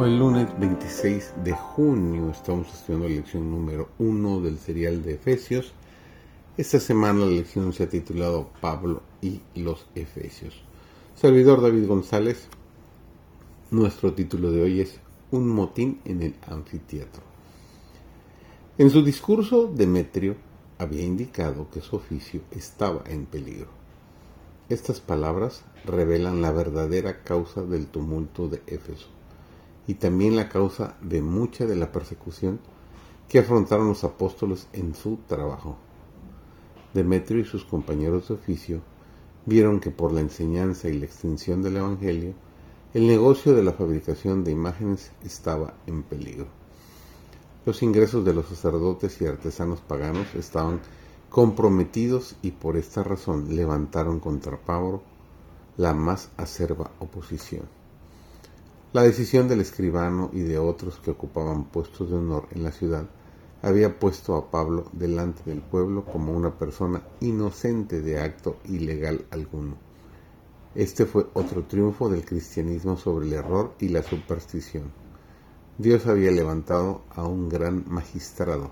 Hoy lunes 26 de junio estamos estudiando la lección número 1 del serial de Efesios. Esta semana la lección se ha titulado Pablo y los Efesios. Servidor David González, nuestro título de hoy es Un motín en el anfiteatro. En su discurso, Demetrio había indicado que su oficio estaba en peligro. Estas palabras revelan la verdadera causa del tumulto de Éfeso y también la causa de mucha de la persecución que afrontaron los apóstoles en su trabajo. Demetrio y sus compañeros de oficio vieron que por la enseñanza y la extensión del Evangelio, el negocio de la fabricación de imágenes estaba en peligro. Los ingresos de los sacerdotes y artesanos paganos estaban comprometidos y por esta razón levantaron contra Pablo la más acerba oposición. La decisión del escribano y de otros que ocupaban puestos de honor en la ciudad había puesto a Pablo delante del pueblo como una persona inocente de acto ilegal alguno. Este fue otro triunfo del cristianismo sobre el error y la superstición. Dios había levantado a un gran magistrado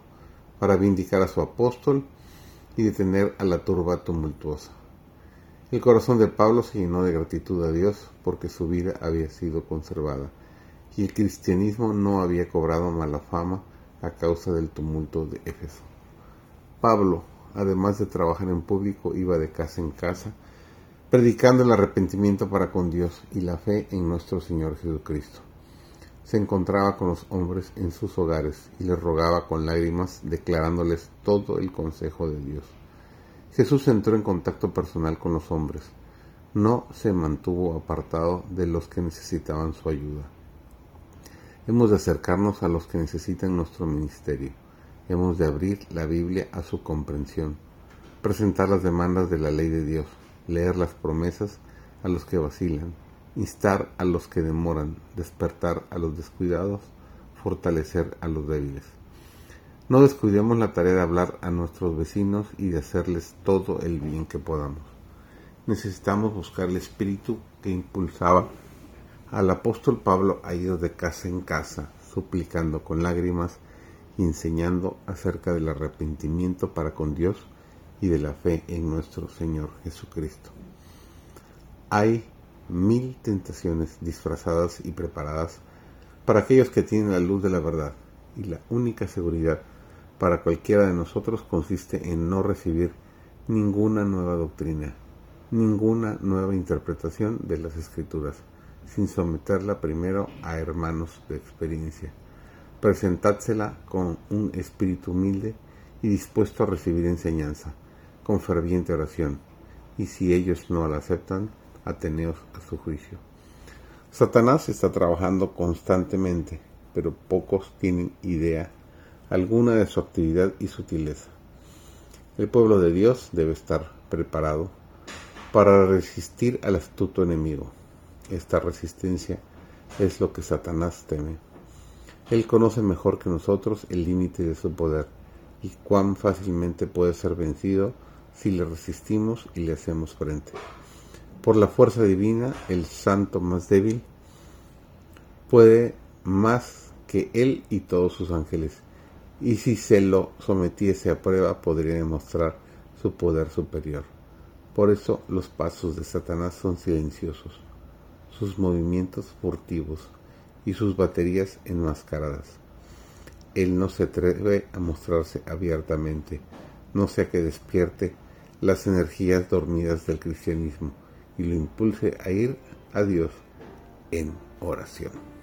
para vindicar a su apóstol y detener a la turba tumultuosa. El corazón de Pablo se llenó de gratitud a Dios porque su vida había sido conservada y el cristianismo no había cobrado mala fama a causa del tumulto de Éfeso. Pablo, además de trabajar en público, iba de casa en casa, predicando el arrepentimiento para con Dios y la fe en nuestro Señor Jesucristo. Se encontraba con los hombres en sus hogares y les rogaba con lágrimas, declarándoles todo el consejo de Dios. Jesús entró en contacto personal con los hombres. No se mantuvo apartado de los que necesitaban su ayuda. Hemos de acercarnos a los que necesitan nuestro ministerio. Hemos de abrir la Biblia a su comprensión, presentar las demandas de la ley de Dios, leer las promesas a los que vacilan, instar a los que demoran, despertar a los descuidados, fortalecer a los débiles. No descuidemos la tarea de hablar a nuestros vecinos y de hacerles todo el bien que podamos. Necesitamos buscar el espíritu que impulsaba al apóstol Pablo a ir de casa en casa, suplicando con lágrimas y enseñando acerca del arrepentimiento para con Dios y de la fe en nuestro Señor Jesucristo. Hay mil tentaciones disfrazadas y preparadas para aquellos que tienen la luz de la verdad y la única seguridad para cualquiera de nosotros consiste en no recibir ninguna nueva doctrina, ninguna nueva interpretación de las escrituras, sin someterla primero a hermanos de experiencia. Presentádsela con un espíritu humilde y dispuesto a recibir enseñanza, con ferviente oración, y si ellos no la aceptan, ateneos a su juicio. Satanás está trabajando constantemente, pero pocos tienen idea alguna de su actividad y sutileza. El pueblo de Dios debe estar preparado para resistir al astuto enemigo. Esta resistencia es lo que Satanás teme. Él conoce mejor que nosotros el límite de su poder y cuán fácilmente puede ser vencido si le resistimos y le hacemos frente. Por la fuerza divina, el santo más débil puede más que él y todos sus ángeles y si se lo sometiese a prueba podría demostrar su poder superior. Por eso los pasos de Satanás son silenciosos, sus movimientos furtivos y sus baterías enmascaradas. Él no se atreve a mostrarse abiertamente, no sea que despierte las energías dormidas del cristianismo y lo impulse a ir a Dios en oración.